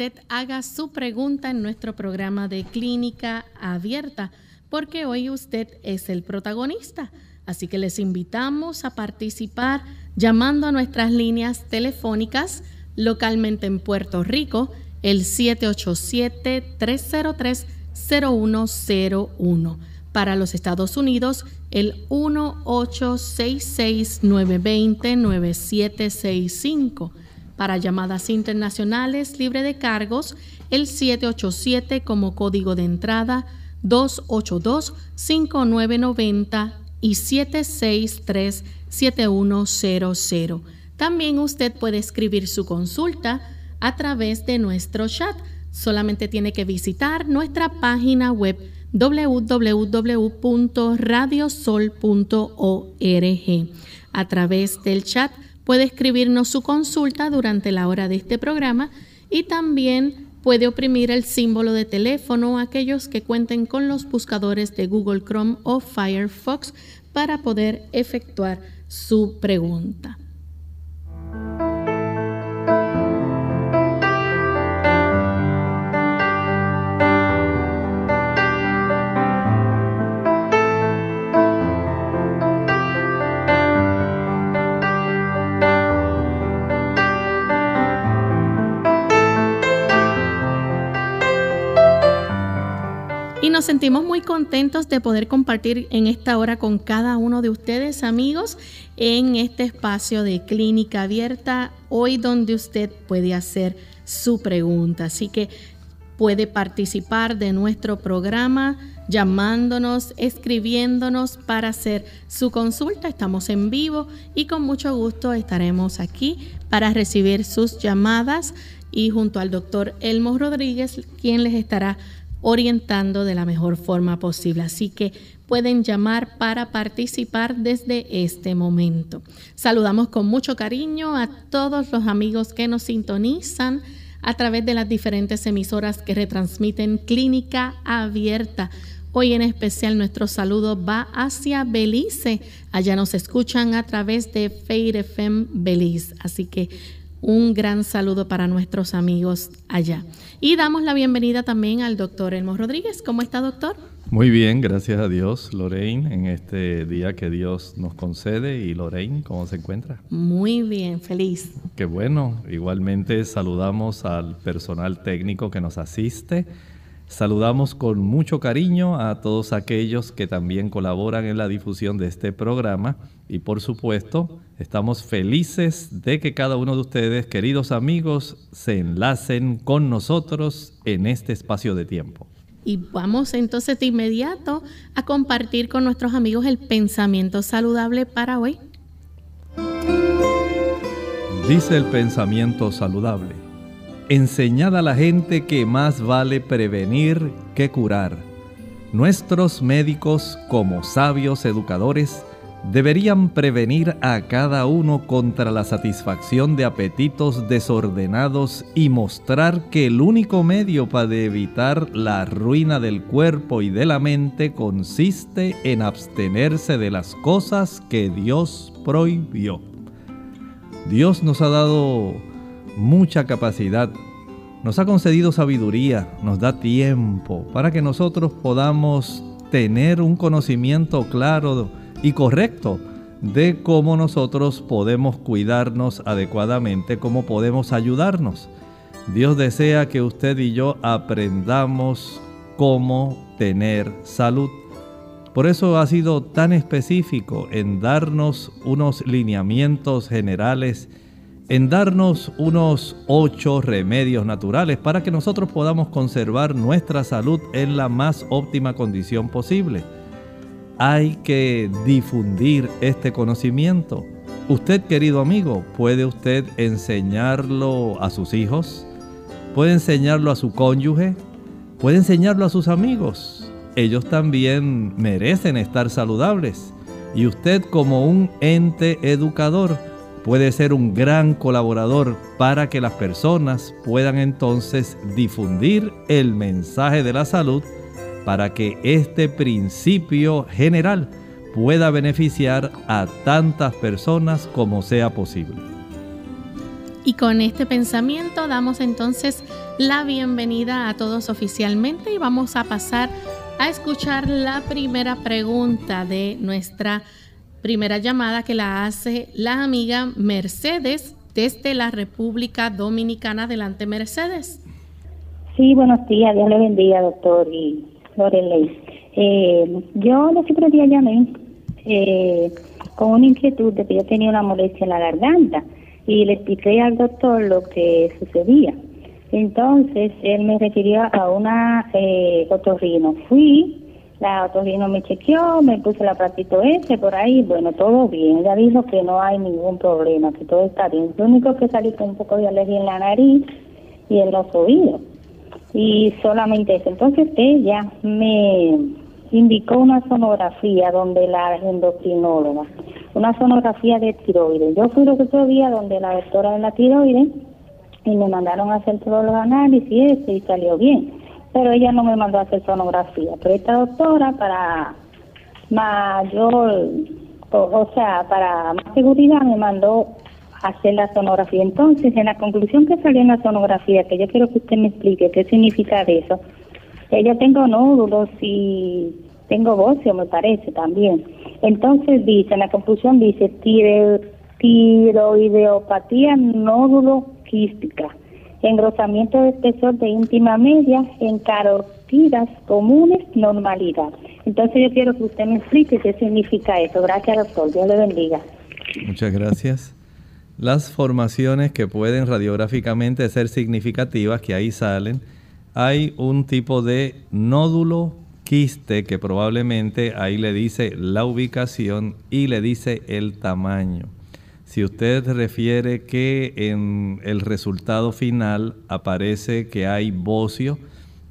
Usted haga su pregunta en nuestro programa de clínica abierta, porque hoy usted es el protagonista. Así que les invitamos a participar llamando a nuestras líneas telefónicas localmente en Puerto Rico, el 787-303-0101. Para los Estados Unidos, el 1866-920-9765 para llamadas internacionales libre de cargos, el 787 como código de entrada 282-5990 y 763-7100. También usted puede escribir su consulta a través de nuestro chat. Solamente tiene que visitar nuestra página web www.radiosol.org. A través del chat puede escribirnos su consulta durante la hora de este programa y también puede oprimir el símbolo de teléfono aquellos que cuenten con los buscadores de Google Chrome o Firefox para poder efectuar su pregunta. Nos sentimos muy contentos de poder compartir en esta hora con cada uno de ustedes, amigos, en este espacio de clínica abierta, hoy donde usted puede hacer su pregunta. Así que puede participar de nuestro programa llamándonos, escribiéndonos para hacer su consulta. Estamos en vivo y con mucho gusto estaremos aquí para recibir sus llamadas y junto al doctor Elmo Rodríguez, quien les estará orientando de la mejor forma posible. Así que pueden llamar para participar desde este momento. Saludamos con mucho cariño a todos los amigos que nos sintonizan a través de las diferentes emisoras que retransmiten Clínica Abierta. Hoy en especial nuestro saludo va hacia Belice. Allá nos escuchan a través de Fair FM Belice. Así que un gran saludo para nuestros amigos allá. Y damos la bienvenida también al doctor Elmo Rodríguez. ¿Cómo está, doctor? Muy bien, gracias a Dios, Lorraine, en este día que Dios nos concede. Y Lorraine, ¿cómo se encuentra? Muy bien, feliz. Qué bueno. Igualmente saludamos al personal técnico que nos asiste. Saludamos con mucho cariño a todos aquellos que también colaboran en la difusión de este programa y por supuesto Estamos felices de que cada uno de ustedes, queridos amigos, se enlacen con nosotros en este espacio de tiempo. Y vamos entonces de inmediato a compartir con nuestros amigos el pensamiento saludable para hoy. Dice el pensamiento saludable, enseñad a la gente que más vale prevenir que curar. Nuestros médicos, como sabios educadores, deberían prevenir a cada uno contra la satisfacción de apetitos desordenados y mostrar que el único medio para evitar la ruina del cuerpo y de la mente consiste en abstenerse de las cosas que Dios prohibió. Dios nos ha dado mucha capacidad, nos ha concedido sabiduría, nos da tiempo para que nosotros podamos tener un conocimiento claro y correcto de cómo nosotros podemos cuidarnos adecuadamente, cómo podemos ayudarnos. Dios desea que usted y yo aprendamos cómo tener salud. Por eso ha sido tan específico en darnos unos lineamientos generales, en darnos unos ocho remedios naturales para que nosotros podamos conservar nuestra salud en la más óptima condición posible hay que difundir este conocimiento. Usted, querido amigo, puede usted enseñarlo a sus hijos, puede enseñarlo a su cónyuge, puede enseñarlo a sus amigos. Ellos también merecen estar saludables. Y usted como un ente educador puede ser un gran colaborador para que las personas puedan entonces difundir el mensaje de la salud para que este principio general pueda beneficiar a tantas personas como sea posible. Y con este pensamiento damos entonces la bienvenida a todos oficialmente y vamos a pasar a escuchar la primera pregunta de nuestra primera llamada que la hace la amiga Mercedes desde la República Dominicana. Adelante, Mercedes. Sí, buenos días, Dios le bendiga, doctor, y Lorelei. Eh, yo los otros días llamé eh, con una inquietud de que yo tenía una molestia en la garganta y le expliqué al doctor lo que sucedía. Entonces él me refirió a una eh, otorrino. Fui, la otorrino me chequeó, me puso el aparatito ese por ahí, bueno, todo bien. Ella dijo que no hay ningún problema, que todo está bien. Lo único que salí con un poco de alergia en la nariz y en los oídos y solamente eso. Entonces ella me indicó una sonografía donde la endocrinóloga, una sonografía de tiroides. Yo fui los otro día donde la doctora de la tiroides y me mandaron a hacer todos los análisis y y salió bien. Pero ella no me mandó a hacer sonografía. Pero esta doctora para mayor, o sea, para más seguridad me mandó hacer la sonografía. Entonces, en la conclusión que salió en la sonografía, que yo quiero que usted me explique qué significa eso, yo tengo nódulos y tengo bocio, me parece también. Entonces dice, en la conclusión dice tiroideopatía nódulo quística, engrosamiento de espesor de íntima media en carotidas comunes, normalidad. Entonces yo quiero que usted me explique qué significa eso. Gracias, doctor. Dios le bendiga. Muchas gracias las formaciones que pueden radiográficamente ser significativas, que ahí salen, hay un tipo de nódulo quiste que probablemente ahí le dice la ubicación y le dice el tamaño. Si usted refiere que en el resultado final aparece que hay bocio,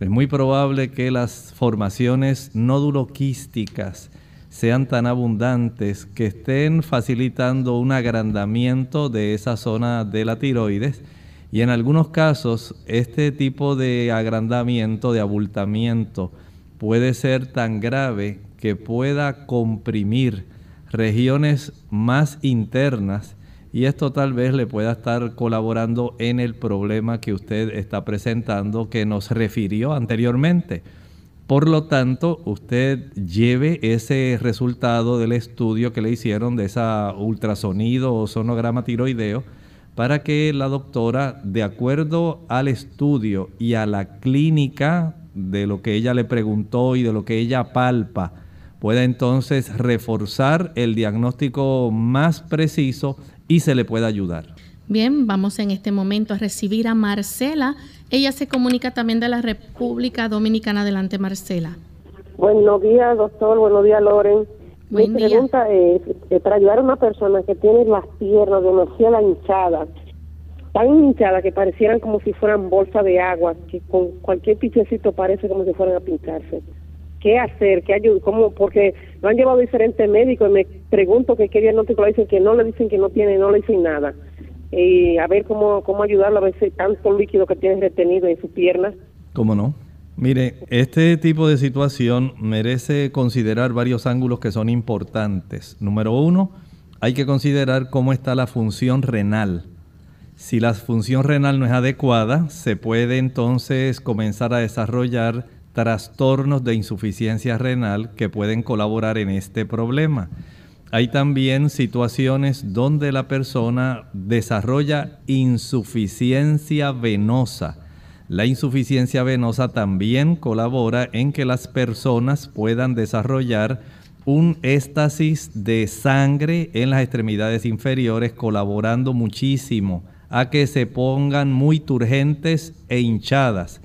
es muy probable que las formaciones nódulo-quísticas sean tan abundantes que estén facilitando un agrandamiento de esa zona de la tiroides. Y en algunos casos este tipo de agrandamiento, de abultamiento, puede ser tan grave que pueda comprimir regiones más internas y esto tal vez le pueda estar colaborando en el problema que usted está presentando que nos refirió anteriormente. Por lo tanto, usted lleve ese resultado del estudio que le hicieron de esa ultrasonido o sonograma tiroideo para que la doctora, de acuerdo al estudio y a la clínica de lo que ella le preguntó y de lo que ella palpa, pueda entonces reforzar el diagnóstico más preciso y se le pueda ayudar. Bien, vamos en este momento a recibir a Marcela. Ella se comunica también de la República Dominicana. Adelante, Marcela. Buenos días, doctor. Buenos días, Loren. Mi pregunta es, eh, para ayudar a una persona que tiene las piernas demasiado hinchadas, tan hinchadas que parecieran como si fueran bolsas de agua, que con cualquier pichecito parece como si fueran a pincharse. Qué hacer, qué ayuda, cómo, porque lo han llevado diferentes médicos y me pregunto que qué diagnóstico le dicen, que no le dicen que no tiene, no le dicen nada. Y a ver cómo, cómo ayudarlo a ver si tanto líquido que tiene retenido en su pierna. ¿Cómo no? Mire, este tipo de situación merece considerar varios ángulos que son importantes. Número uno, hay que considerar cómo está la función renal. Si la función renal no es adecuada, se puede entonces comenzar a desarrollar trastornos de insuficiencia renal que pueden colaborar en este problema. Hay también situaciones donde la persona desarrolla insuficiencia venosa la insuficiencia venosa también colabora en que las personas puedan desarrollar un éstasis de sangre en las extremidades inferiores, colaborando muchísimo a que se pongan muy turgentes e hinchadas.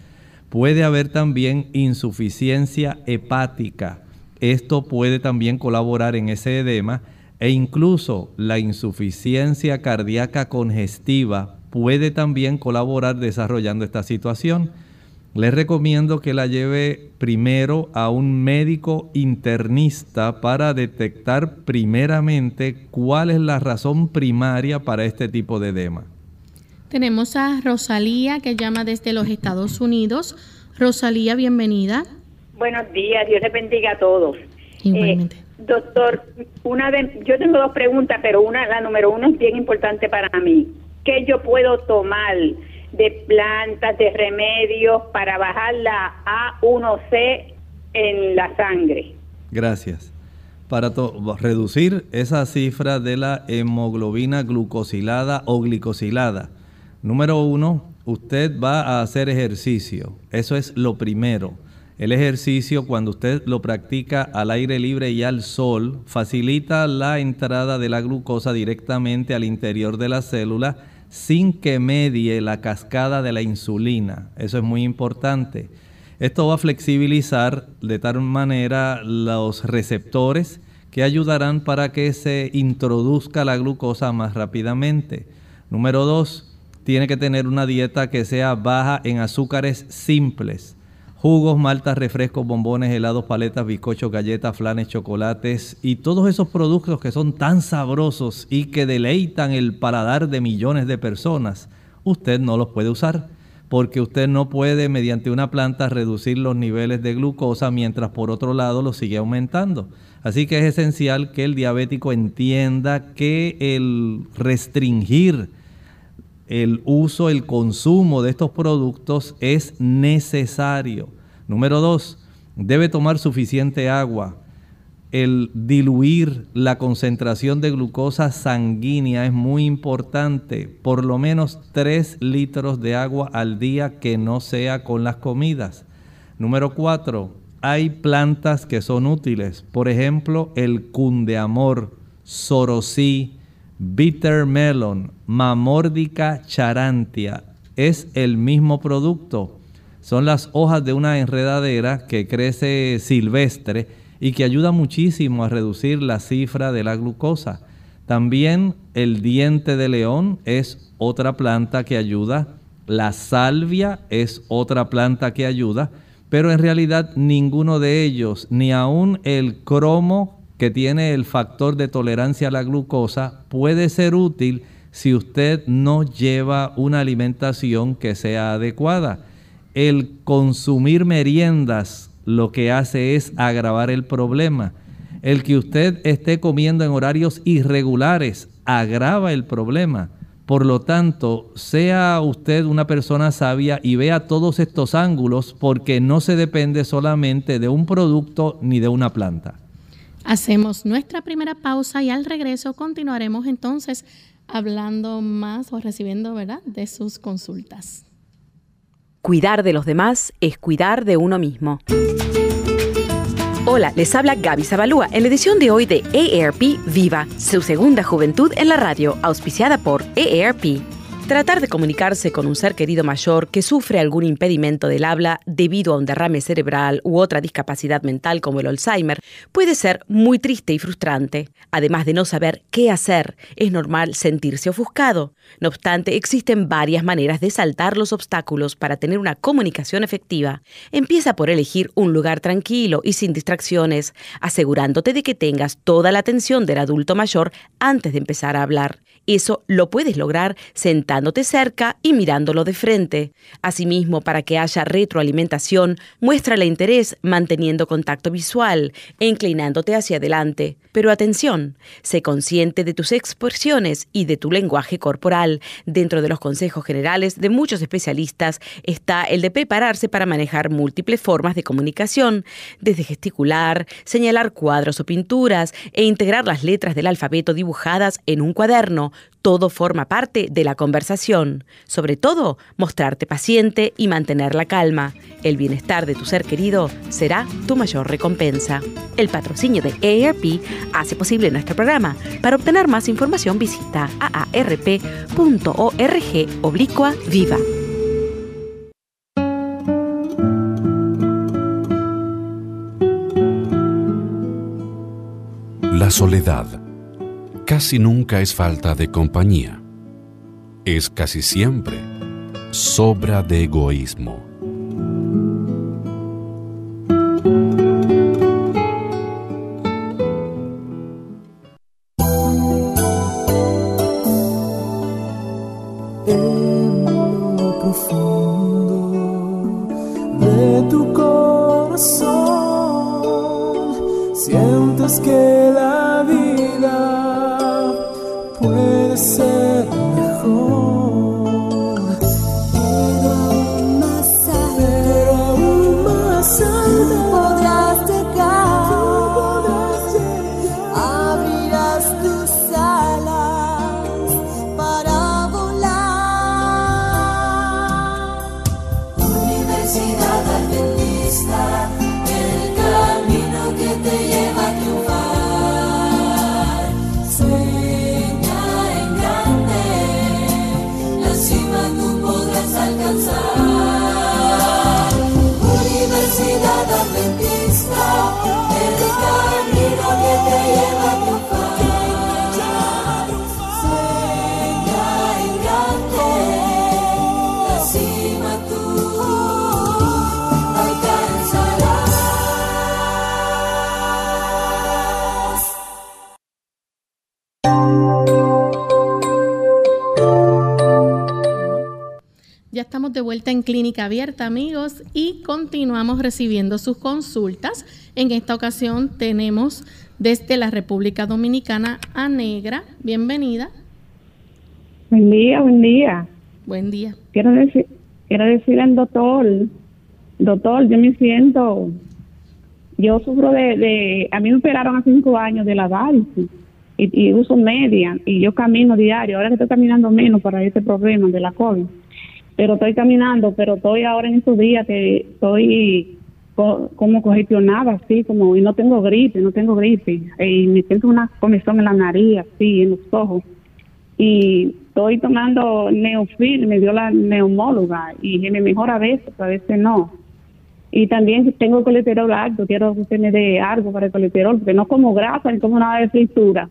Puede haber también insuficiencia hepática. Esto puede también colaborar en ese edema e incluso la insuficiencia cardíaca congestiva puede también colaborar desarrollando esta situación. Les recomiendo que la lleve primero a un médico internista para detectar primeramente cuál es la razón primaria para este tipo de edema. Tenemos a Rosalía que llama desde los Estados Unidos. Rosalía, bienvenida. Buenos días, Dios le bendiga a todos. Igualmente. Eh, doctor, una de, yo tengo dos preguntas, pero una, la número uno es bien importante para mí. ¿Qué yo puedo tomar de plantas, de remedios para bajar la A1C en la sangre? Gracias. Para reducir esa cifra de la hemoglobina glucosilada o glicosilada, número uno, usted va a hacer ejercicio. Eso es lo primero. El ejercicio, cuando usted lo practica al aire libre y al sol, facilita la entrada de la glucosa directamente al interior de la célula sin que medie la cascada de la insulina. Eso es muy importante. Esto va a flexibilizar de tal manera los receptores que ayudarán para que se introduzca la glucosa más rápidamente. Número dos, tiene que tener una dieta que sea baja en azúcares simples jugos, maltas, refrescos, bombones, helados, paletas, bizcochos, galletas, flanes, chocolates y todos esos productos que son tan sabrosos y que deleitan el paladar de millones de personas, usted no los puede usar porque usted no puede mediante una planta reducir los niveles de glucosa mientras por otro lado los sigue aumentando. Así que es esencial que el diabético entienda que el restringir el uso, el consumo de estos productos es necesario. Número dos, debe tomar suficiente agua. El diluir la concentración de glucosa sanguínea es muy importante. Por lo menos 3 litros de agua al día que no sea con las comidas. Número cuatro, hay plantas que son útiles. Por ejemplo, el cundeamor, sorosí, bitter melon, mamórdica charantia. Es el mismo producto son las hojas de una enredadera que crece silvestre y que ayuda muchísimo a reducir la cifra de la glucosa. También el diente de león es otra planta que ayuda. La salvia es otra planta que ayuda. Pero en realidad ninguno de ellos, ni aún el cromo que tiene el factor de tolerancia a la glucosa, puede ser útil si usted no lleva una alimentación que sea adecuada el consumir meriendas lo que hace es agravar el problema. El que usted esté comiendo en horarios irregulares agrava el problema. Por lo tanto, sea usted una persona sabia y vea todos estos ángulos porque no se depende solamente de un producto ni de una planta. Hacemos nuestra primera pausa y al regreso continuaremos entonces hablando más o recibiendo, ¿verdad?, de sus consultas. Cuidar de los demás es cuidar de uno mismo. Hola, les habla Gaby Zabalúa en la edición de hoy de EARP Viva, su segunda juventud en la radio, auspiciada por EARP. Tratar de comunicarse con un ser querido mayor que sufre algún impedimento del habla debido a un derrame cerebral u otra discapacidad mental como el Alzheimer puede ser muy triste y frustrante. Además de no saber qué hacer, es normal sentirse ofuscado. No obstante, existen varias maneras de saltar los obstáculos para tener una comunicación efectiva. Empieza por elegir un lugar tranquilo y sin distracciones, asegurándote de que tengas toda la atención del adulto mayor antes de empezar a hablar. Eso lo puedes lograr sentándote cerca y mirándolo de frente. Asimismo, para que haya retroalimentación, muéstrale interés manteniendo contacto visual e inclinándote hacia adelante. Pero atención, sé consciente de tus expresiones y de tu lenguaje corporal. Dentro de los consejos generales de muchos especialistas está el de prepararse para manejar múltiples formas de comunicación, desde gesticular, señalar cuadros o pinturas e integrar las letras del alfabeto dibujadas en un cuaderno, todo forma parte de la conversación. Sobre todo, mostrarte paciente y mantener la calma. El bienestar de tu ser querido será tu mayor recompensa. El patrocinio de AARP hace posible nuestro programa. Para obtener más información visita aarp.org oblicua viva. La soledad casi nunca es falta de compañía. Es casi siempre sobra de egoísmo. de você. Vuelta en Clínica Abierta, amigos, y continuamos recibiendo sus consultas. En esta ocasión tenemos desde la República Dominicana a Negra. Bienvenida. Buen día, buen día. Buen día. Quiero decir, quiero decir al doctor, doctor, yo me siento, yo sufro de, a mí me operaron hace cinco años de la varices y, y uso media y yo camino diario. Ahora que estoy caminando menos para este problema de la COVID pero estoy caminando, pero estoy ahora en estos días que estoy como congestionada, así como, y no tengo gripe, no tengo gripe, y me siento una comezón en la nariz, así, en los ojos, y estoy tomando neofil, me dio la neumóloga, y me mejora a veces, a veces no. Y también tengo colesterol alto, quiero que usted me dé algo para el colesterol, porque no como grasa ni como nada de fritura,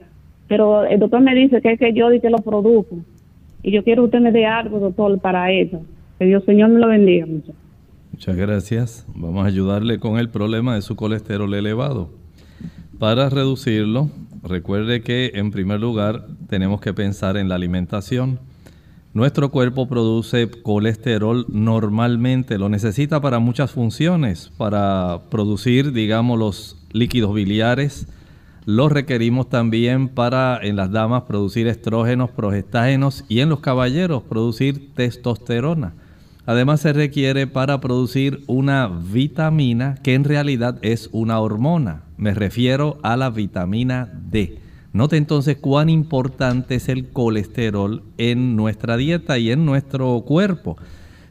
pero el doctor me dice que es que yo di que lo produzco y yo quiero que usted me dé algo, doctor, para eso. Que Dios Señor me lo bendiga mucho. Muchas gracias. Vamos a ayudarle con el problema de su colesterol elevado. Para reducirlo, recuerde que en primer lugar tenemos que pensar en la alimentación. Nuestro cuerpo produce colesterol normalmente, lo necesita para muchas funciones, para producir, digamos, los líquidos biliares, los requerimos también para en las damas producir estrógenos, progestágenos y en los caballeros producir testosterona. Además se requiere para producir una vitamina que en realidad es una hormona. Me refiero a la vitamina D. Note entonces cuán importante es el colesterol en nuestra dieta y en nuestro cuerpo.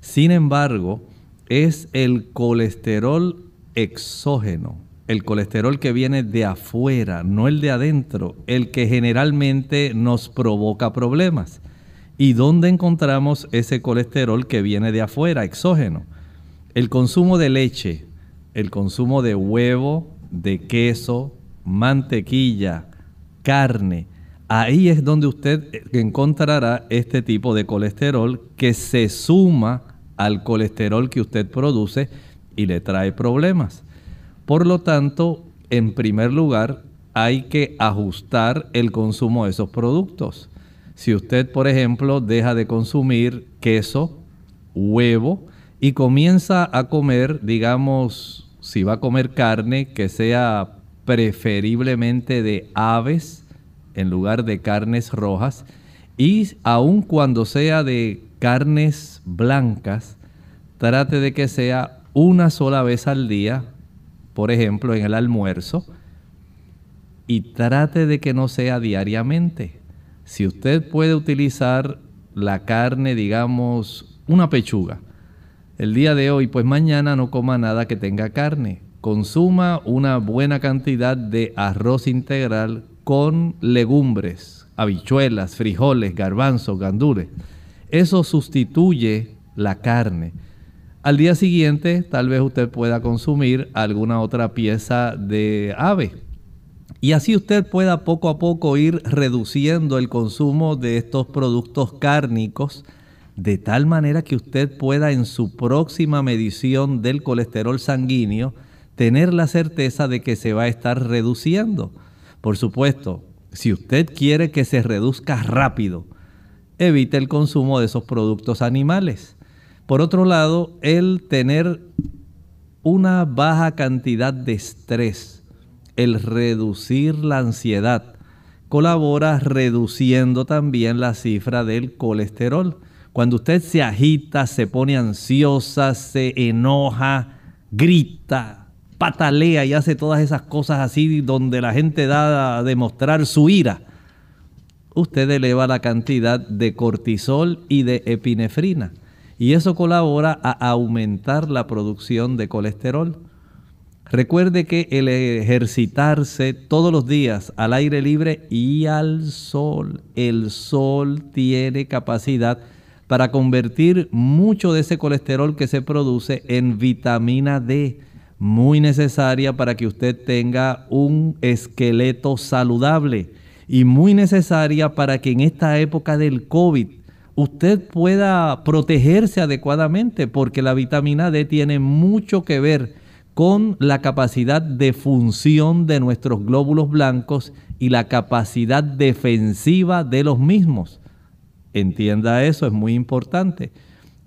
Sin embargo, es el colesterol exógeno, el colesterol que viene de afuera, no el de adentro, el que generalmente nos provoca problemas. ¿Y dónde encontramos ese colesterol que viene de afuera, exógeno? El consumo de leche, el consumo de huevo, de queso, mantequilla, carne, ahí es donde usted encontrará este tipo de colesterol que se suma al colesterol que usted produce y le trae problemas. Por lo tanto, en primer lugar, hay que ajustar el consumo de esos productos. Si usted, por ejemplo, deja de consumir queso, huevo y comienza a comer, digamos, si va a comer carne, que sea preferiblemente de aves en lugar de carnes rojas, y aun cuando sea de carnes blancas, trate de que sea una sola vez al día, por ejemplo, en el almuerzo, y trate de que no sea diariamente. Si usted puede utilizar la carne, digamos, una pechuga, el día de hoy, pues mañana no coma nada que tenga carne. Consuma una buena cantidad de arroz integral con legumbres, habichuelas, frijoles, garbanzos, gandules. Eso sustituye la carne. Al día siguiente tal vez usted pueda consumir alguna otra pieza de ave. Y así usted pueda poco a poco ir reduciendo el consumo de estos productos cárnicos de tal manera que usted pueda en su próxima medición del colesterol sanguíneo tener la certeza de que se va a estar reduciendo. Por supuesto, si usted quiere que se reduzca rápido, evite el consumo de esos productos animales. Por otro lado, el tener una baja cantidad de estrés, el reducir la ansiedad, colabora reduciendo también la cifra del colesterol. Cuando usted se agita, se pone ansiosa, se enoja, grita, patalea y hace todas esas cosas así donde la gente da a demostrar su ira, usted eleva la cantidad de cortisol y de epinefrina y eso colabora a aumentar la producción de colesterol. Recuerde que el ejercitarse todos los días al aire libre y al sol, el sol tiene capacidad para convertir mucho de ese colesterol que se produce en vitamina D, muy necesaria para que usted tenga un esqueleto saludable y muy necesaria para que en esta época del COVID usted pueda protegerse adecuadamente porque la vitamina D tiene mucho que ver con la capacidad de función de nuestros glóbulos blancos y la capacidad defensiva de los mismos. Entienda eso, es muy importante.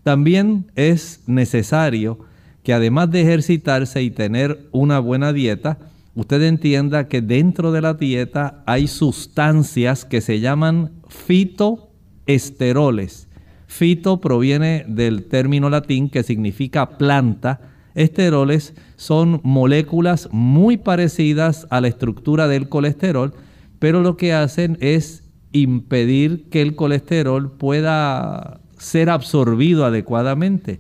También es necesario que además de ejercitarse y tener una buena dieta, usted entienda que dentro de la dieta hay sustancias que se llaman fito esteroles. Fito proviene del término latín que significa planta. Esteroles son moléculas muy parecidas a la estructura del colesterol, pero lo que hacen es impedir que el colesterol pueda ser absorbido adecuadamente.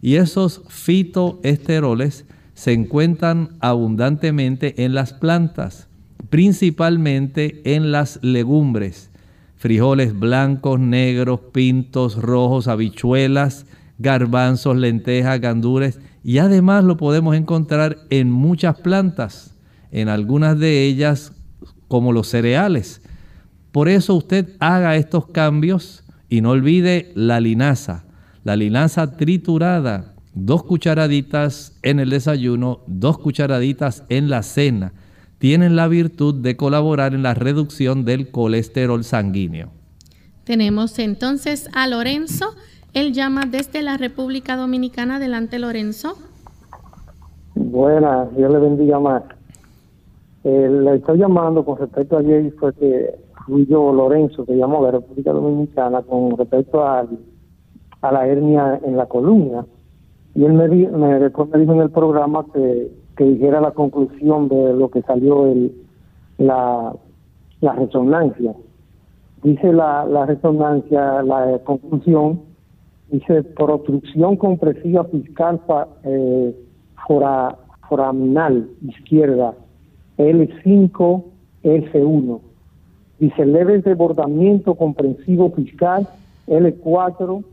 Y esos fitoesteroles se encuentran abundantemente en las plantas, principalmente en las legumbres frijoles blancos, negros, pintos, rojos, habichuelas, garbanzos, lentejas, gandules y además lo podemos encontrar en muchas plantas, en algunas de ellas como los cereales. Por eso usted haga estos cambios y no olvide la linaza, la linaza triturada, dos cucharaditas en el desayuno, dos cucharaditas en la cena tienen la virtud de colaborar en la reducción del colesterol sanguíneo. Tenemos entonces a Lorenzo. Él llama desde la República Dominicana. Adelante, Lorenzo. Buenas, Dios le bendiga más. Eh, le estoy llamando con respecto a ayer, fue que fui yo, Lorenzo, que llamó de la República Dominicana con respecto a, a la hernia en la columna. Y él me, me, después me dijo en el programa que que dijera la conclusión de lo que salió el, la, la resonancia. Dice la, la resonancia, la conclusión, dice por obstrucción compresiva fiscal eh, foraminal izquierda, L5, S1. Dice leves desbordamiento comprensivo fiscal L4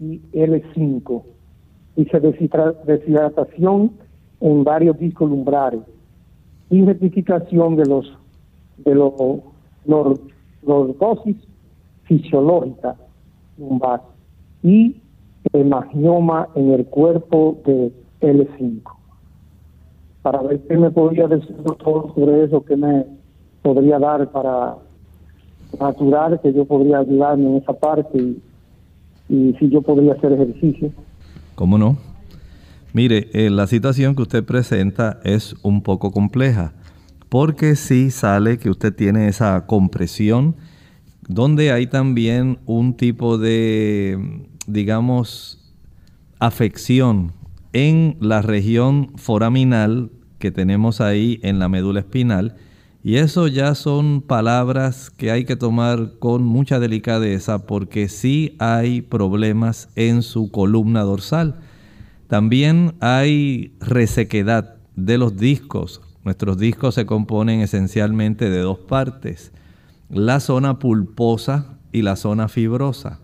y L5. Dice deshidratación en varios discos lumbares y rectificación de los de los dosis fisiológica lumbar y hemagioma en el cuerpo de L5. Para ver qué me podría decir doctor sobre eso, qué me podría dar para natural, que yo podría ayudarme en esa parte y, y si yo podría hacer ejercicio. ¿Cómo no? Mire, eh, la situación que usted presenta es un poco compleja, porque si sale que usted tiene esa compresión, donde hay también un tipo de, digamos, afección en la región foraminal que tenemos ahí en la médula espinal, y eso ya son palabras que hay que tomar con mucha delicadeza porque sí hay problemas en su columna dorsal. También hay resequedad de los discos. Nuestros discos se componen esencialmente de dos partes, la zona pulposa y la zona fibrosa.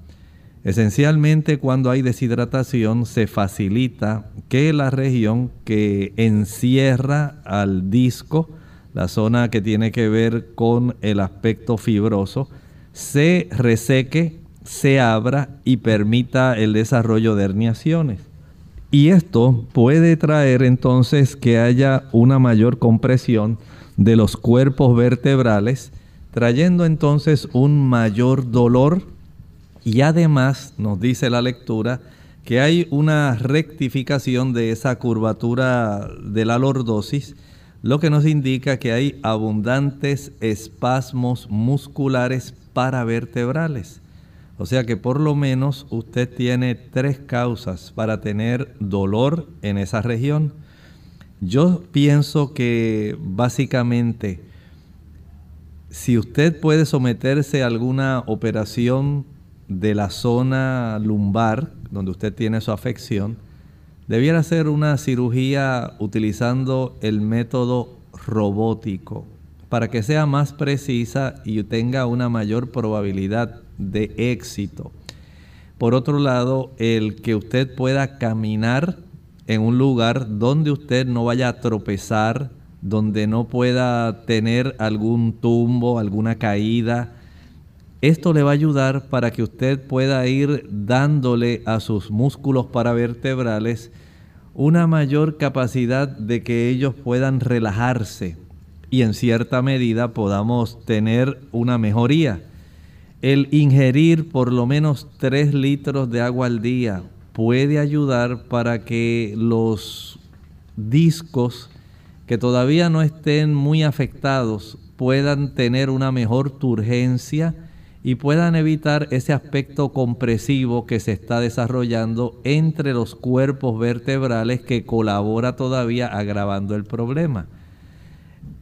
Esencialmente cuando hay deshidratación se facilita que la región que encierra al disco, la zona que tiene que ver con el aspecto fibroso, se reseque, se abra y permita el desarrollo de herniaciones. Y esto puede traer entonces que haya una mayor compresión de los cuerpos vertebrales, trayendo entonces un mayor dolor y además nos dice la lectura que hay una rectificación de esa curvatura de la lordosis, lo que nos indica que hay abundantes espasmos musculares paravertebrales. O sea que por lo menos usted tiene tres causas para tener dolor en esa región. Yo pienso que básicamente si usted puede someterse a alguna operación de la zona lumbar, donde usted tiene su afección, debiera ser una cirugía utilizando el método robótico para que sea más precisa y tenga una mayor probabilidad de éxito. Por otro lado, el que usted pueda caminar en un lugar donde usted no vaya a tropezar, donde no pueda tener algún tumbo, alguna caída. Esto le va a ayudar para que usted pueda ir dándole a sus músculos paravertebrales una mayor capacidad de que ellos puedan relajarse y en cierta medida podamos tener una mejoría. El ingerir por lo menos 3 litros de agua al día puede ayudar para que los discos que todavía no estén muy afectados puedan tener una mejor turgencia y puedan evitar ese aspecto compresivo que se está desarrollando entre los cuerpos vertebrales que colabora todavía agravando el problema.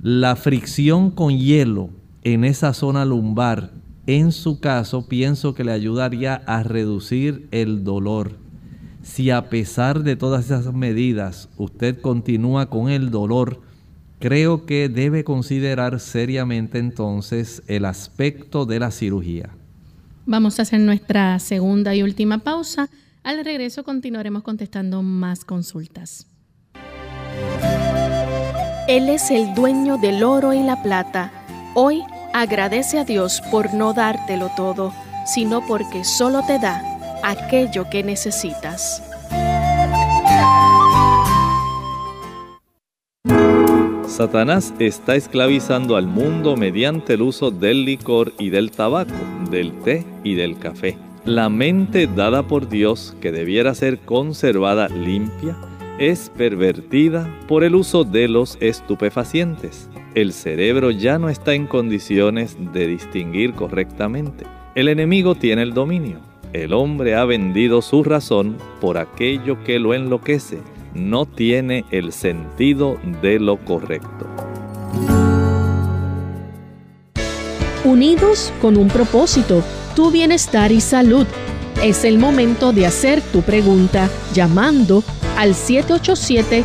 La fricción con hielo en esa zona lumbar en su caso pienso que le ayudaría a reducir el dolor. Si a pesar de todas esas medidas usted continúa con el dolor, creo que debe considerar seriamente entonces el aspecto de la cirugía. Vamos a hacer nuestra segunda y última pausa. Al regreso continuaremos contestando más consultas. Él es el dueño del oro y la plata. Hoy Agradece a Dios por no dártelo todo, sino porque solo te da aquello que necesitas. Satanás está esclavizando al mundo mediante el uso del licor y del tabaco, del té y del café. La mente dada por Dios, que debiera ser conservada limpia, es pervertida por el uso de los estupefacientes el cerebro ya no está en condiciones de distinguir correctamente. El enemigo tiene el dominio. El hombre ha vendido su razón por aquello que lo enloquece. No tiene el sentido de lo correcto. Unidos con un propósito, tu bienestar y salud. Es el momento de hacer tu pregunta llamando al 787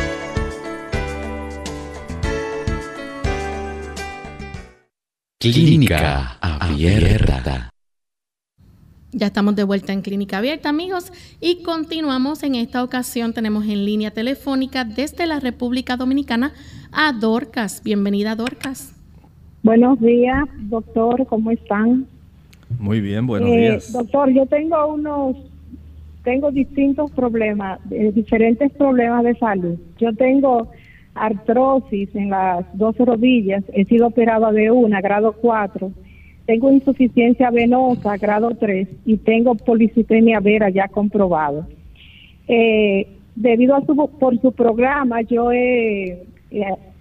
Clínica Abierta. Ya estamos de vuelta en Clínica Abierta, amigos, y continuamos. En esta ocasión tenemos en línea telefónica desde la República Dominicana a Dorcas. Bienvenida, Dorcas. Buenos días, doctor, ¿cómo están? Muy bien, buenos Eh, días. Doctor, yo tengo unos, tengo distintos problemas, eh, diferentes problemas de salud. Yo tengo artrosis en las dos rodillas, he sido operada de una, grado 4. Tengo insuficiencia venosa, grado 3, y tengo policitemia vera ya comprobado. Eh, debido a su, por su programa, yo he,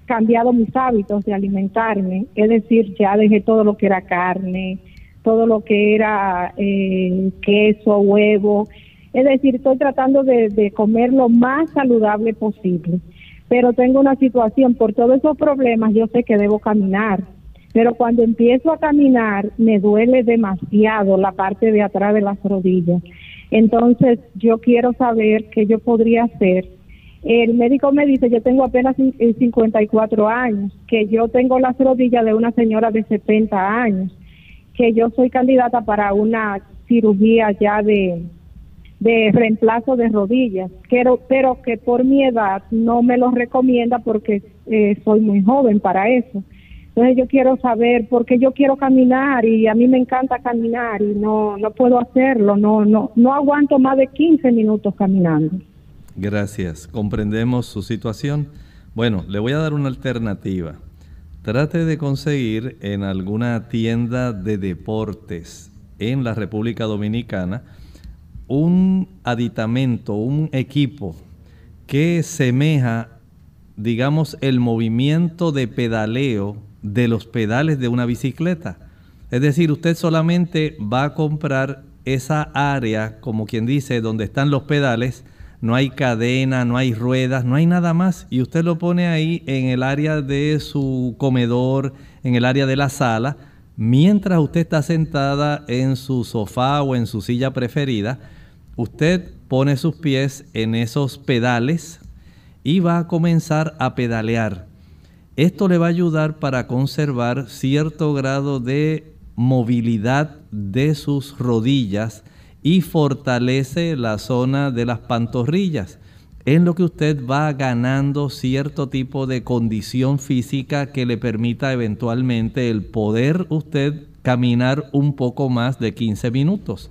cambiado mis hábitos de alimentarme, es decir, ya dejé todo lo que era carne, todo lo que era eh, queso, huevo, es decir, estoy tratando de comer lo más saludable posible, pero tengo una situación, por todos esos problemas yo sé que debo caminar, pero cuando empiezo a caminar me duele demasiado la parte de atrás de las rodillas. Entonces yo quiero saber qué yo podría hacer. El médico me dice, yo tengo apenas cin- eh, 54 años, que yo tengo las rodillas de una señora de 70 años, que yo soy candidata para una cirugía ya de, de reemplazo de rodillas, pero, pero que por mi edad no me lo recomienda porque eh, soy muy joven para eso. Entonces yo quiero saber porque yo quiero caminar y a mí me encanta caminar y no no puedo hacerlo, no no no aguanto más de 15 minutos caminando. Gracias. Comprendemos su situación. Bueno, le voy a dar una alternativa. Trate de conseguir en alguna tienda de deportes en la República Dominicana un aditamento, un equipo que semeja, digamos, el movimiento de pedaleo de los pedales de una bicicleta. Es decir, usted solamente va a comprar esa área, como quien dice, donde están los pedales, no hay cadena, no hay ruedas, no hay nada más. Y usted lo pone ahí en el área de su comedor, en el área de la sala, mientras usted está sentada en su sofá o en su silla preferida. Usted pone sus pies en esos pedales y va a comenzar a pedalear. Esto le va a ayudar para conservar cierto grado de movilidad de sus rodillas y fortalece la zona de las pantorrillas, en lo que usted va ganando cierto tipo de condición física que le permita eventualmente el poder usted caminar un poco más de 15 minutos.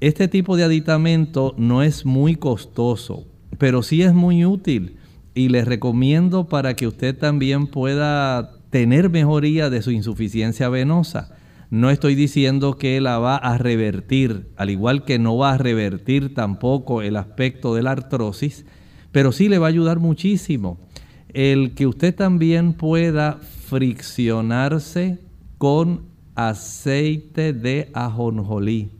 Este tipo de aditamento no es muy costoso, pero sí es muy útil y les recomiendo para que usted también pueda tener mejoría de su insuficiencia venosa. No estoy diciendo que la va a revertir, al igual que no va a revertir tampoco el aspecto de la artrosis, pero sí le va a ayudar muchísimo. El que usted también pueda friccionarse con aceite de ajonjolí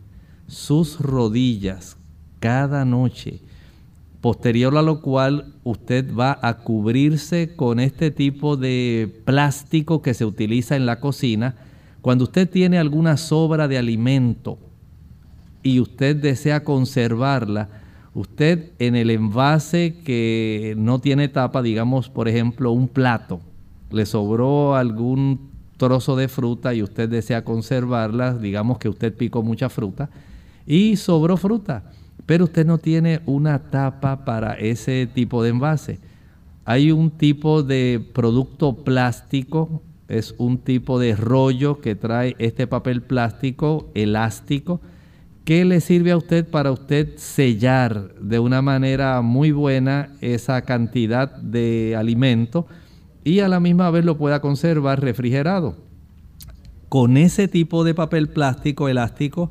sus rodillas cada noche. Posterior a lo cual usted va a cubrirse con este tipo de plástico que se utiliza en la cocina. Cuando usted tiene alguna sobra de alimento y usted desea conservarla, usted en el envase que no tiene tapa, digamos por ejemplo un plato, le sobró algún trozo de fruta y usted desea conservarla, digamos que usted picó mucha fruta y sobró fruta, pero usted no tiene una tapa para ese tipo de envase. Hay un tipo de producto plástico, es un tipo de rollo que trae este papel plástico elástico que le sirve a usted para usted sellar de una manera muy buena esa cantidad de alimento y a la misma vez lo pueda conservar refrigerado. Con ese tipo de papel plástico elástico,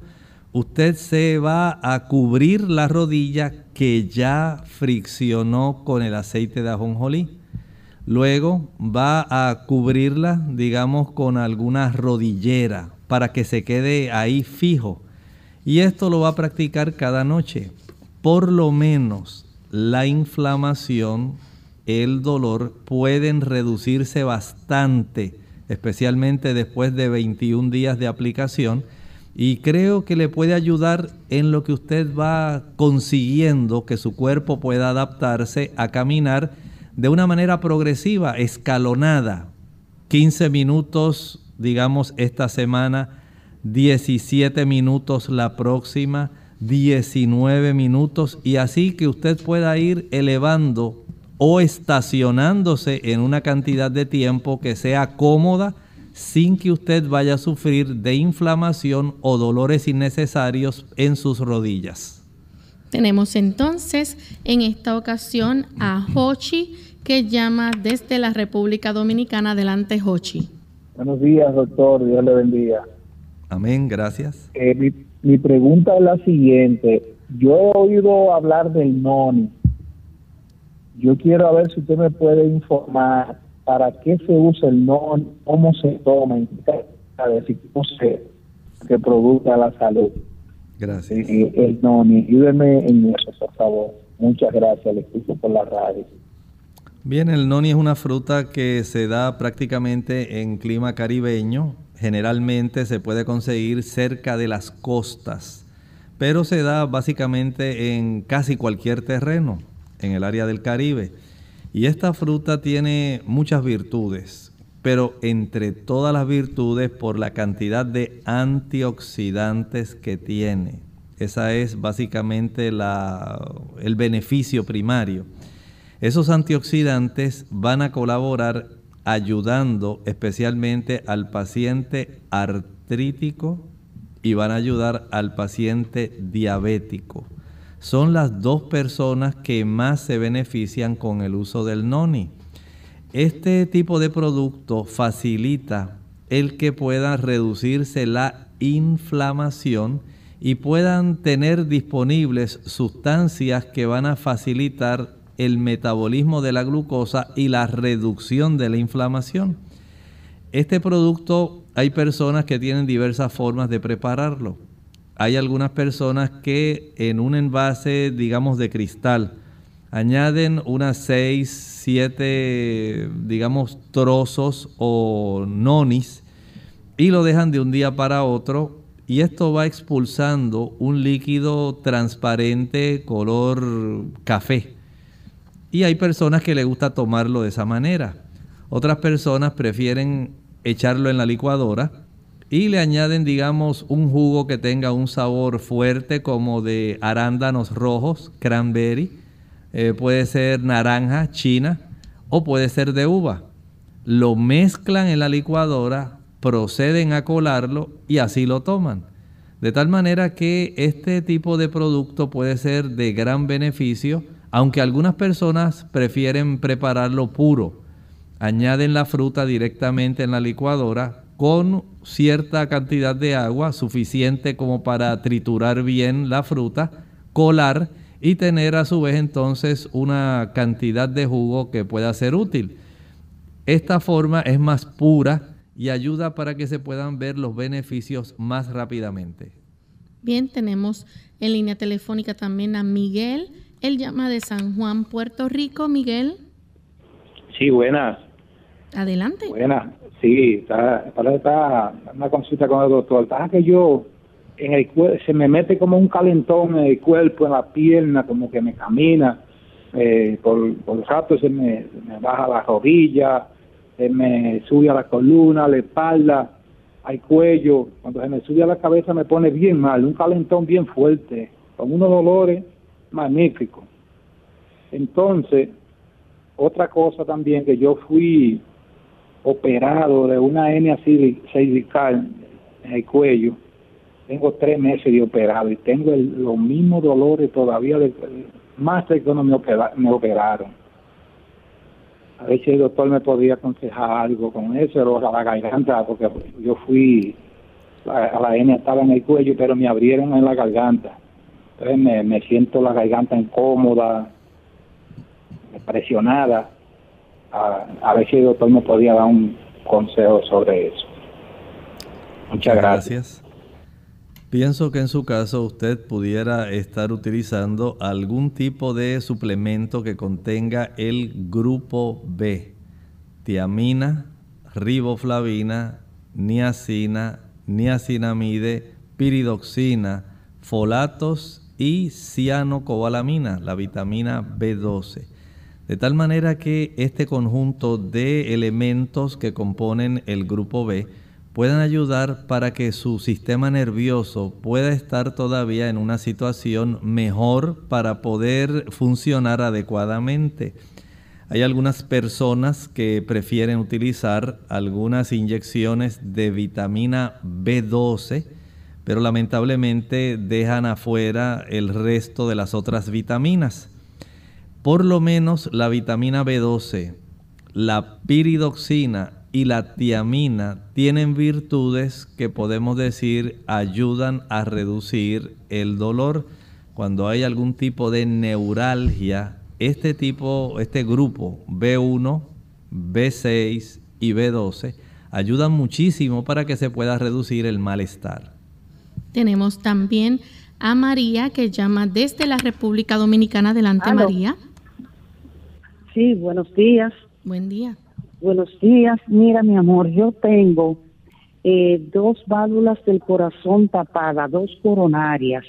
usted se va a cubrir la rodilla que ya friccionó con el aceite de ajonjolí. Luego va a cubrirla, digamos, con alguna rodillera para que se quede ahí fijo. Y esto lo va a practicar cada noche. por lo menos la inflamación, el dolor pueden reducirse bastante, especialmente después de 21 días de aplicación. Y creo que le puede ayudar en lo que usted va consiguiendo que su cuerpo pueda adaptarse a caminar de una manera progresiva, escalonada. 15 minutos, digamos, esta semana, 17 minutos la próxima, 19 minutos y así que usted pueda ir elevando o estacionándose en una cantidad de tiempo que sea cómoda sin que usted vaya a sufrir de inflamación o dolores innecesarios en sus rodillas. Tenemos entonces en esta ocasión a Hochi que llama desde la República Dominicana. Adelante, Hochi. Buenos días, doctor. Dios le bendiga. Amén, gracias. Eh, mi, pregunta es la siguiente. Yo he oído hablar del NONI. Yo quiero ver si usted me puede informar para qué se usa el NONI, cómo se toma, decir cómo se que produce la salud. Gracias. Eh, el NONI, ayúdeme en eso, por favor. Muchas gracias, le escucho por la radio. Bien, el noni es una fruta que se da prácticamente en clima caribeño. Generalmente se puede conseguir cerca de las costas, pero se da básicamente en casi cualquier terreno en el área del Caribe. Y esta fruta tiene muchas virtudes, pero entre todas las virtudes por la cantidad de antioxidantes que tiene. Esa es básicamente el beneficio primario. Esos antioxidantes van a colaborar ayudando especialmente al paciente artrítico y van a ayudar al paciente diabético. Son las dos personas que más se benefician con el uso del noni. Este tipo de producto facilita el que pueda reducirse la inflamación y puedan tener disponibles sustancias que van a facilitar el metabolismo de la glucosa y la reducción de la inflamación. Este producto hay personas que tienen diversas formas de prepararlo. Hay algunas personas que en un envase, digamos, de cristal, añaden unas 6, 7, digamos, trozos o nonis y lo dejan de un día para otro y esto va expulsando un líquido transparente color café y hay personas que le gusta tomarlo de esa manera. Otras personas prefieren echarlo en la licuadora y le añaden, digamos, un jugo que tenga un sabor fuerte como de arándanos rojos, cranberry, eh, puede ser naranja, china o puede ser de uva. Lo mezclan en la licuadora, proceden a colarlo y así lo toman. De tal manera que este tipo de producto puede ser de gran beneficio aunque algunas personas prefieren prepararlo puro, añaden la fruta directamente en la licuadora con cierta cantidad de agua suficiente como para triturar bien la fruta, colar y tener a su vez entonces una cantidad de jugo que pueda ser útil. Esta forma es más pura y ayuda para que se puedan ver los beneficios más rápidamente. Bien, tenemos en línea telefónica también a Miguel. Él llama de San Juan, Puerto Rico, Miguel. Sí, buenas. Adelante. Buenas, sí, está, está una consulta con el doctor. Está que yo, en el se me mete como un calentón en el cuerpo, en la pierna, como que me camina. Eh, por, por rato se me, me baja la rodilla, se me sube a la columna, a la espalda, al cuello. Cuando se me sube a la cabeza me pone bien mal, un calentón bien fuerte, con unos dolores magnífico. Entonces, otra cosa también que yo fui operado de una hernia cervical en el cuello. Tengo tres meses de operado y tengo los mismos dolores todavía, más de que no me, me operaron. A ver si el doctor me podía aconsejar algo con eso, o a la garganta, porque yo fui, a la hernia estaba en el cuello, pero me abrieron en la garganta entonces me, siento la garganta incómoda, presionada. A, ver si el doctor me podía dar un consejo sobre eso. Muchas gracias. Pienso que en su caso usted pudiera estar utilizando algún tipo de suplemento que contenga el grupo B, tiamina, riboflavina, niacina, niacinamide, piridoxina, folatos y cianocobalamina, la vitamina B12. De tal manera que este conjunto de elementos que componen el grupo B puedan ayudar para que su sistema nervioso pueda estar todavía en una situación mejor para poder funcionar adecuadamente. Hay algunas personas que prefieren utilizar algunas inyecciones de vitamina B12, pero lamentablemente dejan afuera el resto de las otras vitaminas. Por lo menos la vitamina B12, la piridoxina y la tiamina tienen virtudes que podemos decir ayudan a reducir el dolor. Cuando hay algún tipo de neuralgia, este tipo, este grupo B1, B6 y B12 ayudan muchísimo para que se pueda reducir el malestar. Tenemos también a María que llama desde la República Dominicana. Adelante, María. Sí, buenos días. Buen día. Buenos días. Mira, mi amor, yo tengo eh, dos válvulas del corazón tapadas, dos coronarias.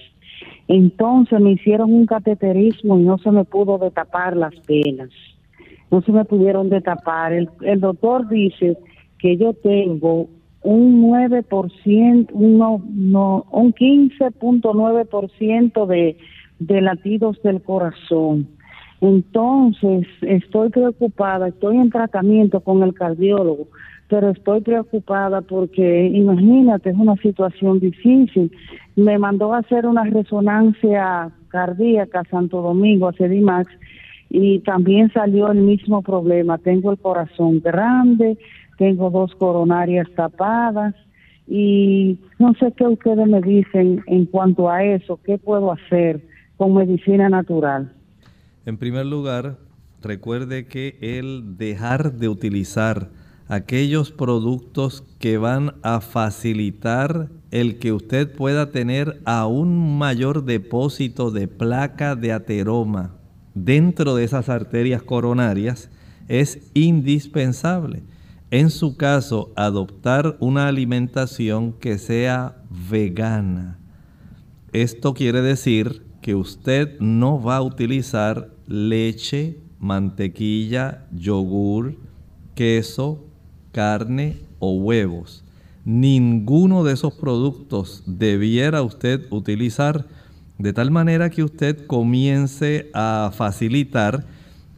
Entonces me hicieron un cateterismo y no se me pudo detapar las venas. No se me pudieron detapar. El, el doctor dice que yo tengo un 9%, no, no, un 15.9% de, de latidos del corazón. Entonces, estoy preocupada, estoy en tratamiento con el cardiólogo, pero estoy preocupada porque, imagínate, es una situación difícil. Me mandó a hacer una resonancia cardíaca Santo Domingo, a CEDIMAX, y también salió el mismo problema. Tengo el corazón grande, tengo dos coronarias tapadas y no sé qué ustedes me dicen en cuanto a eso, qué puedo hacer con medicina natural. En primer lugar, recuerde que el dejar de utilizar aquellos productos que van a facilitar el que usted pueda tener aún mayor depósito de placa de ateroma dentro de esas arterias coronarias es indispensable. En su caso, adoptar una alimentación que sea vegana. Esto quiere decir que usted no va a utilizar leche, mantequilla, yogur, queso, carne o huevos. Ninguno de esos productos debiera usted utilizar de tal manera que usted comience a facilitar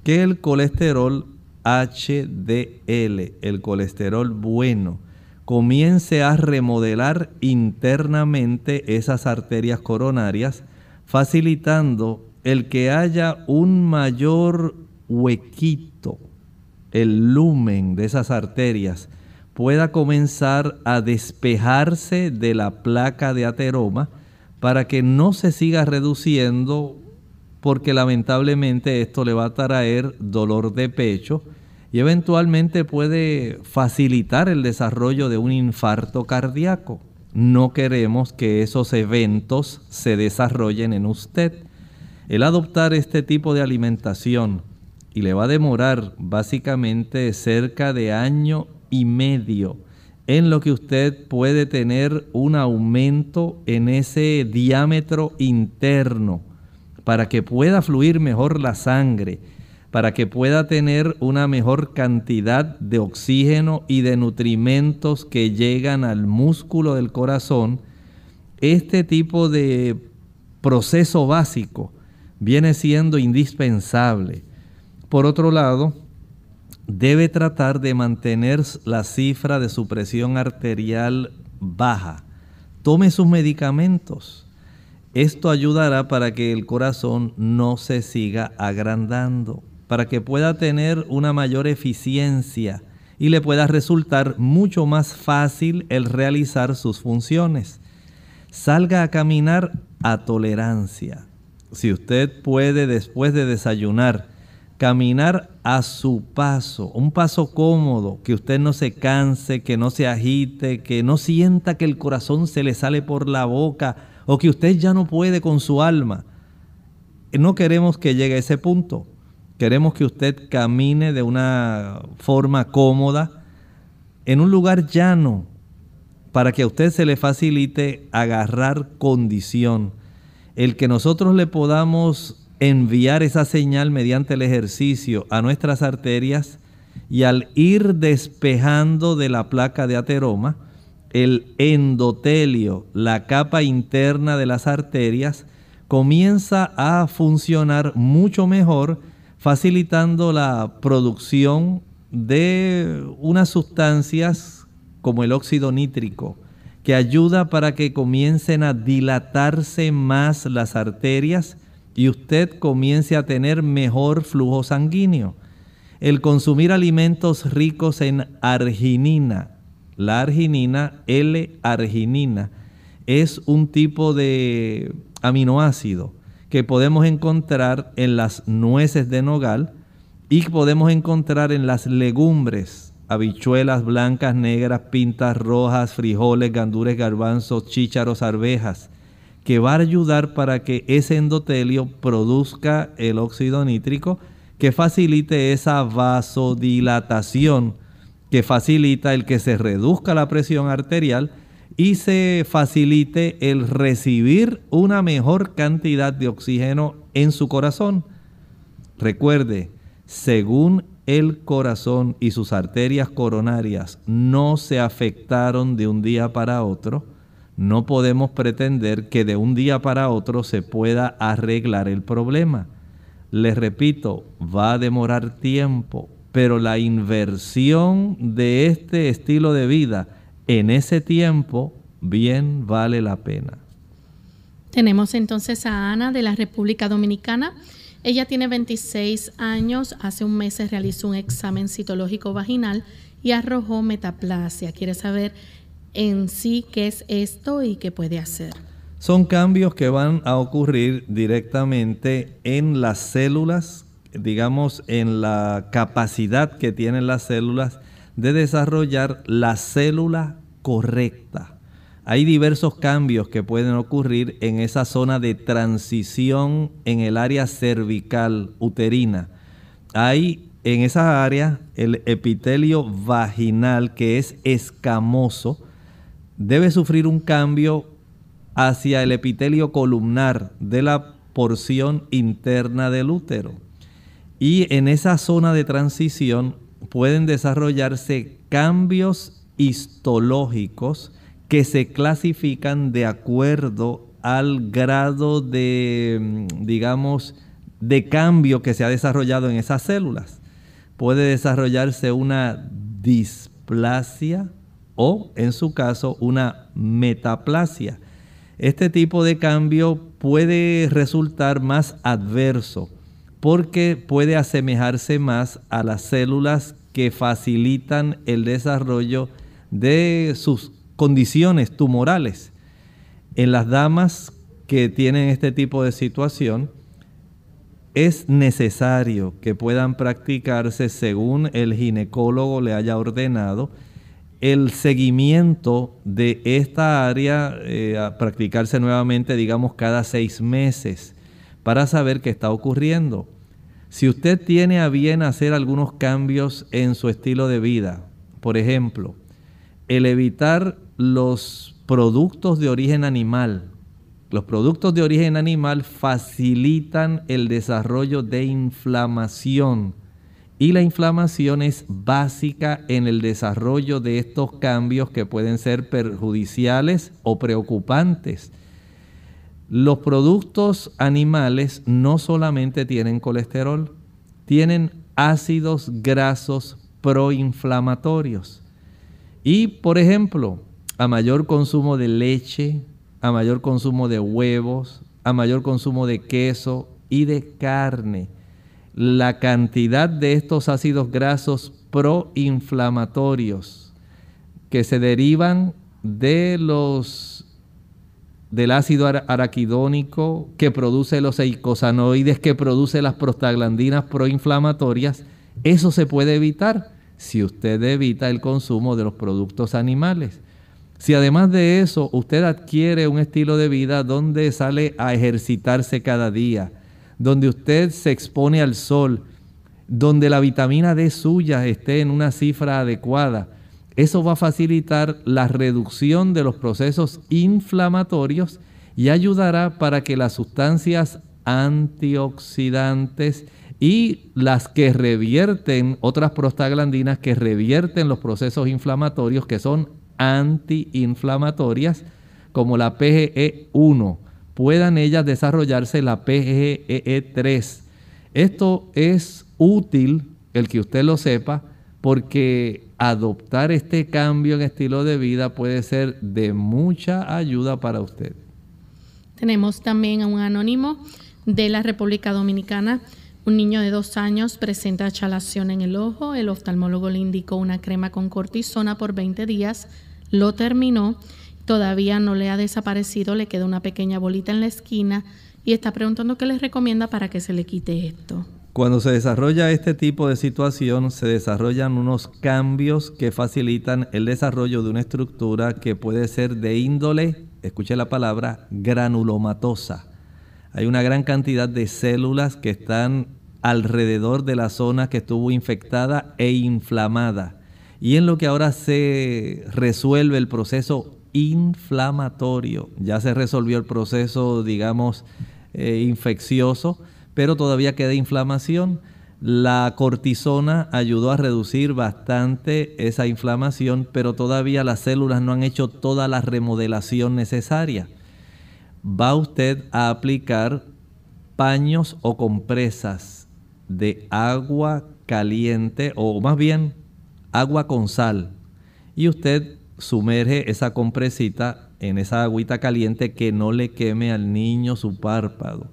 que el colesterol HDL, el colesterol bueno, comience a remodelar internamente esas arterias coronarias facilitando el que haya un mayor huequito, el lumen de esas arterias pueda comenzar a despejarse de la placa de ateroma para que no se siga reduciendo porque lamentablemente esto le va a traer dolor de pecho y eventualmente puede facilitar el desarrollo de un infarto cardíaco no queremos que esos eventos se desarrollen en usted. El adoptar este tipo de alimentación y le va a demorar básicamente cerca de año y medio en lo que usted puede tener un aumento en ese diámetro interno para que pueda fluir mejor la sangre para que pueda tener una mejor cantidad de oxígeno y de nutrimentos que llegan al músculo del corazón, este tipo de proceso básico viene siendo indispensable. Por otro lado, debe tratar de mantener la cifra de su presión arterial baja. Tome sus medicamentos. Esto ayudará para que el corazón no se siga agrandando para que pueda tener una mayor eficiencia y le pueda resultar mucho más fácil el realizar sus funciones. Salga a caminar a tolerancia. Si usted puede después de desayunar caminar a su paso, un paso cómodo, que usted no se canse, que no se agite, que no sienta que el corazón se le sale por la boca o que usted ya no puede con su alma. No queremos que llegue a ese punto. Queremos que usted camine de una forma cómoda en un lugar llano para que a usted se le facilite agarrar condición. El que nosotros le podamos enviar esa señal mediante el ejercicio a nuestras arterias y al ir despejando de la placa de ateroma, el endotelio, la capa interna de las arterias, comienza a funcionar mucho mejor, facilitando la producción de unas sustancias como el óxido nítrico, que ayuda para que comiencen a dilatarse más las arterias y usted comience a tener mejor flujo sanguíneo. El consumir alimentos ricos en arginina, la arginina, L-arginina, es un tipo de aminoácido que podemos encontrar en las nueces de nogal y podemos encontrar en las legumbres, habichuelas blancas, negras, pintas rojas, frijoles, gandules, garbanzos, chícharos, arvejas que va a ayudar para que ese endotelio produzca el óxido nítrico que facilite esa vasodilatación, que facilita el que se reduzca la presión arterial y se facilite el recibir una mejor cantidad de oxígeno en su corazón. Recuerde, según el corazón y sus arterias coronarias no se afectaron de un día para otro, no podemos pretender que de un día para otro se pueda arreglar el problema. Les repito, va a demorar tiempo, pero la inversión de este estilo de vida en ese tiempo bien vale la pena. Tenemos entonces a Ana de la República Dominicana. Ella tiene 26 años, hace un mes se realizó un examen citológico vaginal y arrojó metaplasia. Quiere saber en sí qué es esto y qué puede hacer. Son cambios que van a ocurrir directamente en las células, digamos, en la capacidad que tienen las células de desarrollar la célula correcta. Hay diversos cambios que pueden ocurrir en esa zona de transición en el área cervical uterina. Hay en esa área el epitelio vaginal que es escamoso, debe sufrir un cambio hacia el epitelio columnar de la porción interna del útero. Y en esa zona de transición pueden desarrollarse cambios histológicos que se clasifican de acuerdo al grado de, digamos, de cambio que se ha desarrollado en esas células. Puede desarrollarse una displasia o en su caso una metaplasia. Este tipo de cambio puede resultar más adverso porque puede asemejarse más a las células que facilitan el desarrollo de sus condiciones tumorales. En las damas que tienen este tipo de situación, es necesario que puedan practicarse según el ginecólogo le haya ordenado el seguimiento de esta área eh, a practicarse nuevamente, digamos, cada seis meses para saber qué está ocurriendo. Si usted tiene a bien hacer algunos cambios en su estilo de vida, por ejemplo, el evitar los productos de origen animal. Los productos de origen animal facilitan el desarrollo de inflamación y la inflamación es básica en el desarrollo de estos cambios que pueden ser perjudiciales o preocupantes. Los productos animales no solamente tienen colesterol, tienen ácidos grasos proinflamatorios. Y, por ejemplo, a mayor consumo de leche, a mayor consumo de huevos, a mayor consumo de queso y de carne, la cantidad de estos ácidos grasos proinflamatorios que se derivan de los del ácido araquidónico que produce los eicosanoides, que produce las prostaglandinas proinflamatorias, eso se puede evitar si usted evita el consumo de los productos animales. Si además de eso usted adquiere un estilo de vida donde sale a ejercitarse cada día, donde usted se expone al sol, donde la vitamina D suya esté en una cifra adecuada, eso va a facilitar la reducción de los procesos inflamatorios y ayudará para que las sustancias antioxidantes y las que revierten, otras prostaglandinas que revierten los procesos inflamatorios, que son antiinflamatorias como la PGE1, puedan ellas desarrollarse la PGE3. Esto es útil, el que usted lo sepa, porque adoptar este cambio en estilo de vida puede ser de mucha ayuda para usted. Tenemos también a un anónimo de la República Dominicana. Un niño de dos años presenta chalación en el ojo. El oftalmólogo le indicó una crema con cortisona por 20 días lo terminó, todavía no le ha desaparecido, le queda una pequeña bolita en la esquina y está preguntando qué les recomienda para que se le quite esto. Cuando se desarrolla este tipo de situación, se desarrollan unos cambios que facilitan el desarrollo de una estructura que puede ser de índole, escuche la palabra, granulomatosa. Hay una gran cantidad de células que están alrededor de la zona que estuvo infectada e inflamada y en lo que ahora se resuelve el proceso inflamatorio. Ya se resolvió el proceso, digamos, eh, infeccioso, pero todavía queda inflamación. La cortisona ayudó a reducir bastante esa inflamación, pero todavía las células no han hecho toda la remodelación necesaria. Va usted a aplicar paños o compresas de agua caliente, o más bien agua con sal y usted sumerge esa compresita en esa agüita caliente que no le queme al niño su párpado.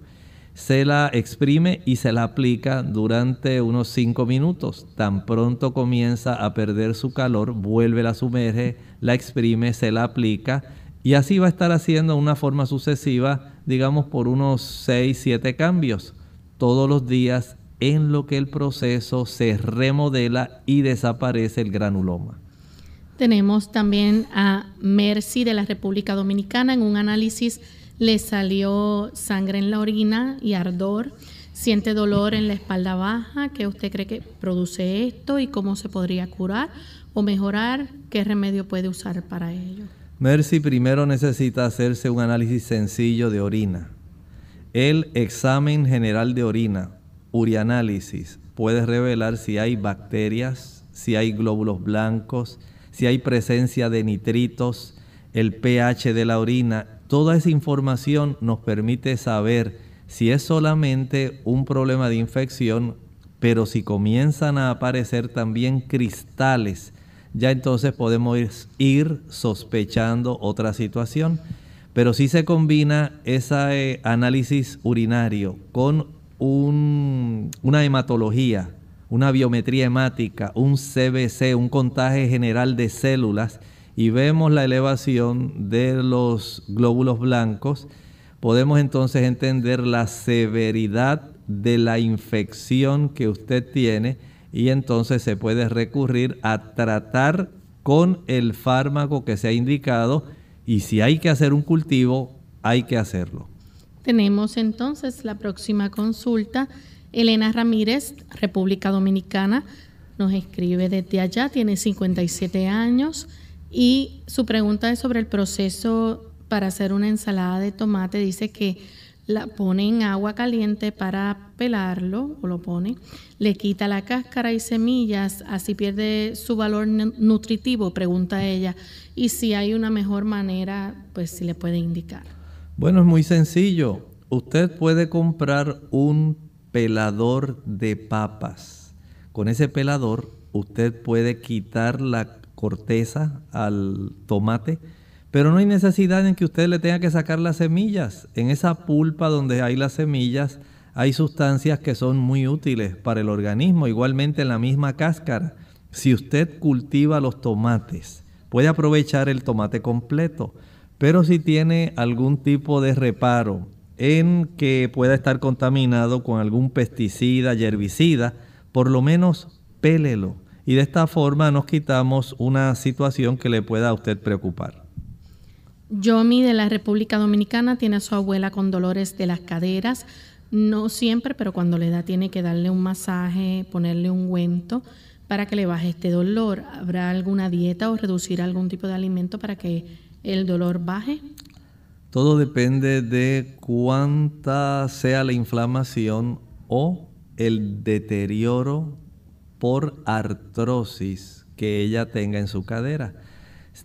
Se la exprime y se la aplica durante unos 5 minutos. Tan pronto comienza a perder su calor, vuelve la sumerge, la exprime, se la aplica y así va a estar haciendo una forma sucesiva, digamos por unos 6, 7 cambios todos los días en lo que el proceso se remodela y desaparece el granuloma. Tenemos también a Mercy de la República Dominicana. En un análisis le salió sangre en la orina y ardor. Siente dolor en la espalda baja. ¿Qué usted cree que produce esto y cómo se podría curar o mejorar? ¿Qué remedio puede usar para ello? Mercy primero necesita hacerse un análisis sencillo de orina. El examen general de orina urianálisis puede revelar si hay bacterias, si hay glóbulos blancos, si hay presencia de nitritos, el pH de la orina. Toda esa información nos permite saber si es solamente un problema de infección, pero si comienzan a aparecer también cristales, ya entonces podemos ir sospechando otra situación. Pero si se combina ese análisis urinario con una hematología, una biometría hemática, un CBC, un contaje general de células, y vemos la elevación de los glóbulos blancos, podemos entonces entender la severidad de la infección que usted tiene y entonces se puede recurrir a tratar con el fármaco que se ha indicado y si hay que hacer un cultivo, hay que hacerlo. Tenemos entonces la próxima consulta. Elena Ramírez, República Dominicana, nos escribe desde allá, tiene 57 años y su pregunta es sobre el proceso para hacer una ensalada de tomate. Dice que la pone en agua caliente para pelarlo, o lo pone, le quita la cáscara y semillas, así pierde su valor nutritivo, pregunta ella, y si hay una mejor manera, pues si le puede indicar. Bueno, es muy sencillo. Usted puede comprar un pelador de papas. Con ese pelador usted puede quitar la corteza al tomate, pero no hay necesidad en que usted le tenga que sacar las semillas. En esa pulpa donde hay las semillas hay sustancias que son muy útiles para el organismo, igualmente en la misma cáscara. Si usted cultiva los tomates, puede aprovechar el tomate completo Pero si tiene algún tipo de reparo en que pueda estar contaminado con algún pesticida, herbicida, por lo menos pélelo. Y de esta forma nos quitamos una situación que le pueda a usted preocupar. Yomi de la República Dominicana tiene a su abuela con dolores de las caderas. No siempre, pero cuando le da tiene que darle un masaje, ponerle un ungüento para que le baje este dolor. ¿Habrá alguna dieta o reducir algún tipo de alimento para que el dolor baje? Todo depende de cuánta sea la inflamación o el deterioro por artrosis que ella tenga en su cadera.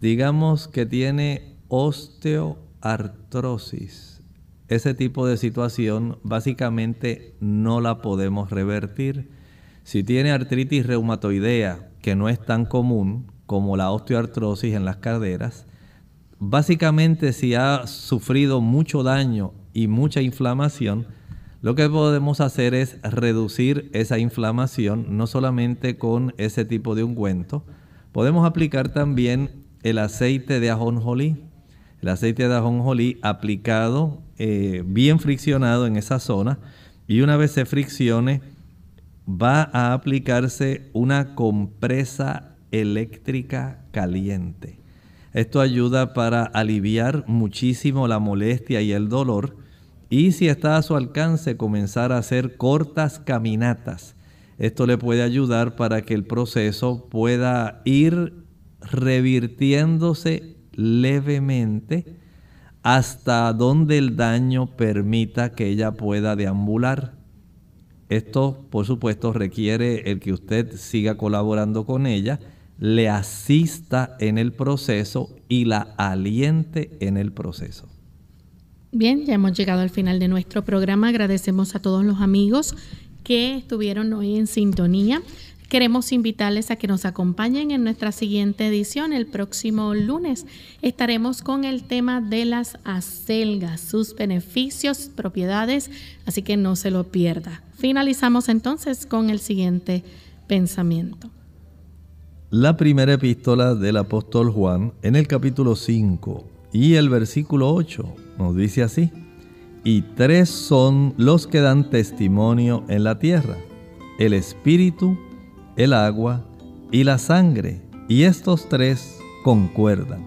Digamos que tiene osteoartrosis. Ese tipo de situación básicamente no la podemos revertir. Si tiene artritis reumatoidea, que no es tan común como la osteoartrosis en las caderas, Básicamente, si ha sufrido mucho daño y mucha inflamación, lo que podemos hacer es reducir esa inflamación, no solamente con ese tipo de ungüento, podemos aplicar también el aceite de ajonjolí. El aceite de ajonjolí aplicado, eh, bien friccionado en esa zona, y una vez se friccione, va a aplicarse una compresa eléctrica caliente. Esto ayuda para aliviar muchísimo la molestia y el dolor. Y si está a su alcance, comenzar a hacer cortas caminatas. Esto le puede ayudar para que el proceso pueda ir revirtiéndose levemente hasta donde el daño permita que ella pueda deambular. Esto, por supuesto, requiere el que usted siga colaborando con ella le asista en el proceso y la aliente en el proceso. Bien, ya hemos llegado al final de nuestro programa. Agradecemos a todos los amigos que estuvieron hoy en sintonía. Queremos invitarles a que nos acompañen en nuestra siguiente edición el próximo lunes. Estaremos con el tema de las acelgas, sus beneficios, propiedades, así que no se lo pierda. Finalizamos entonces con el siguiente pensamiento. La primera epístola del apóstol Juan en el capítulo 5 y el versículo 8 nos dice así, y tres son los que dan testimonio en la tierra, el espíritu, el agua y la sangre, y estos tres concuerdan.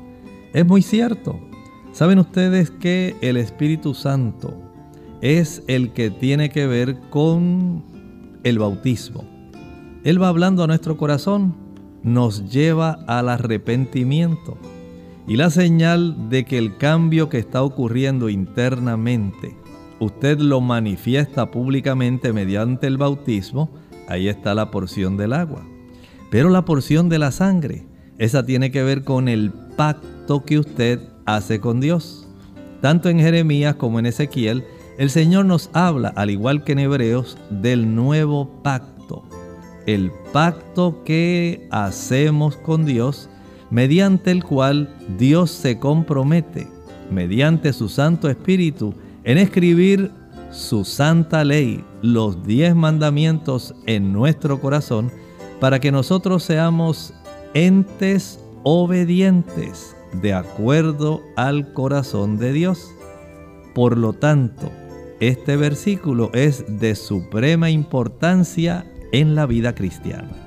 Es muy cierto. ¿Saben ustedes que el Espíritu Santo es el que tiene que ver con el bautismo? Él va hablando a nuestro corazón nos lleva al arrepentimiento y la señal de que el cambio que está ocurriendo internamente, usted lo manifiesta públicamente mediante el bautismo, ahí está la porción del agua. Pero la porción de la sangre, esa tiene que ver con el pacto que usted hace con Dios. Tanto en Jeremías como en Ezequiel, el Señor nos habla, al igual que en Hebreos, del nuevo pacto el pacto que hacemos con Dios, mediante el cual Dios se compromete, mediante su Santo Espíritu, en escribir su santa ley, los diez mandamientos en nuestro corazón, para que nosotros seamos entes obedientes de acuerdo al corazón de Dios. Por lo tanto, este versículo es de suprema importancia en la vida cristiana.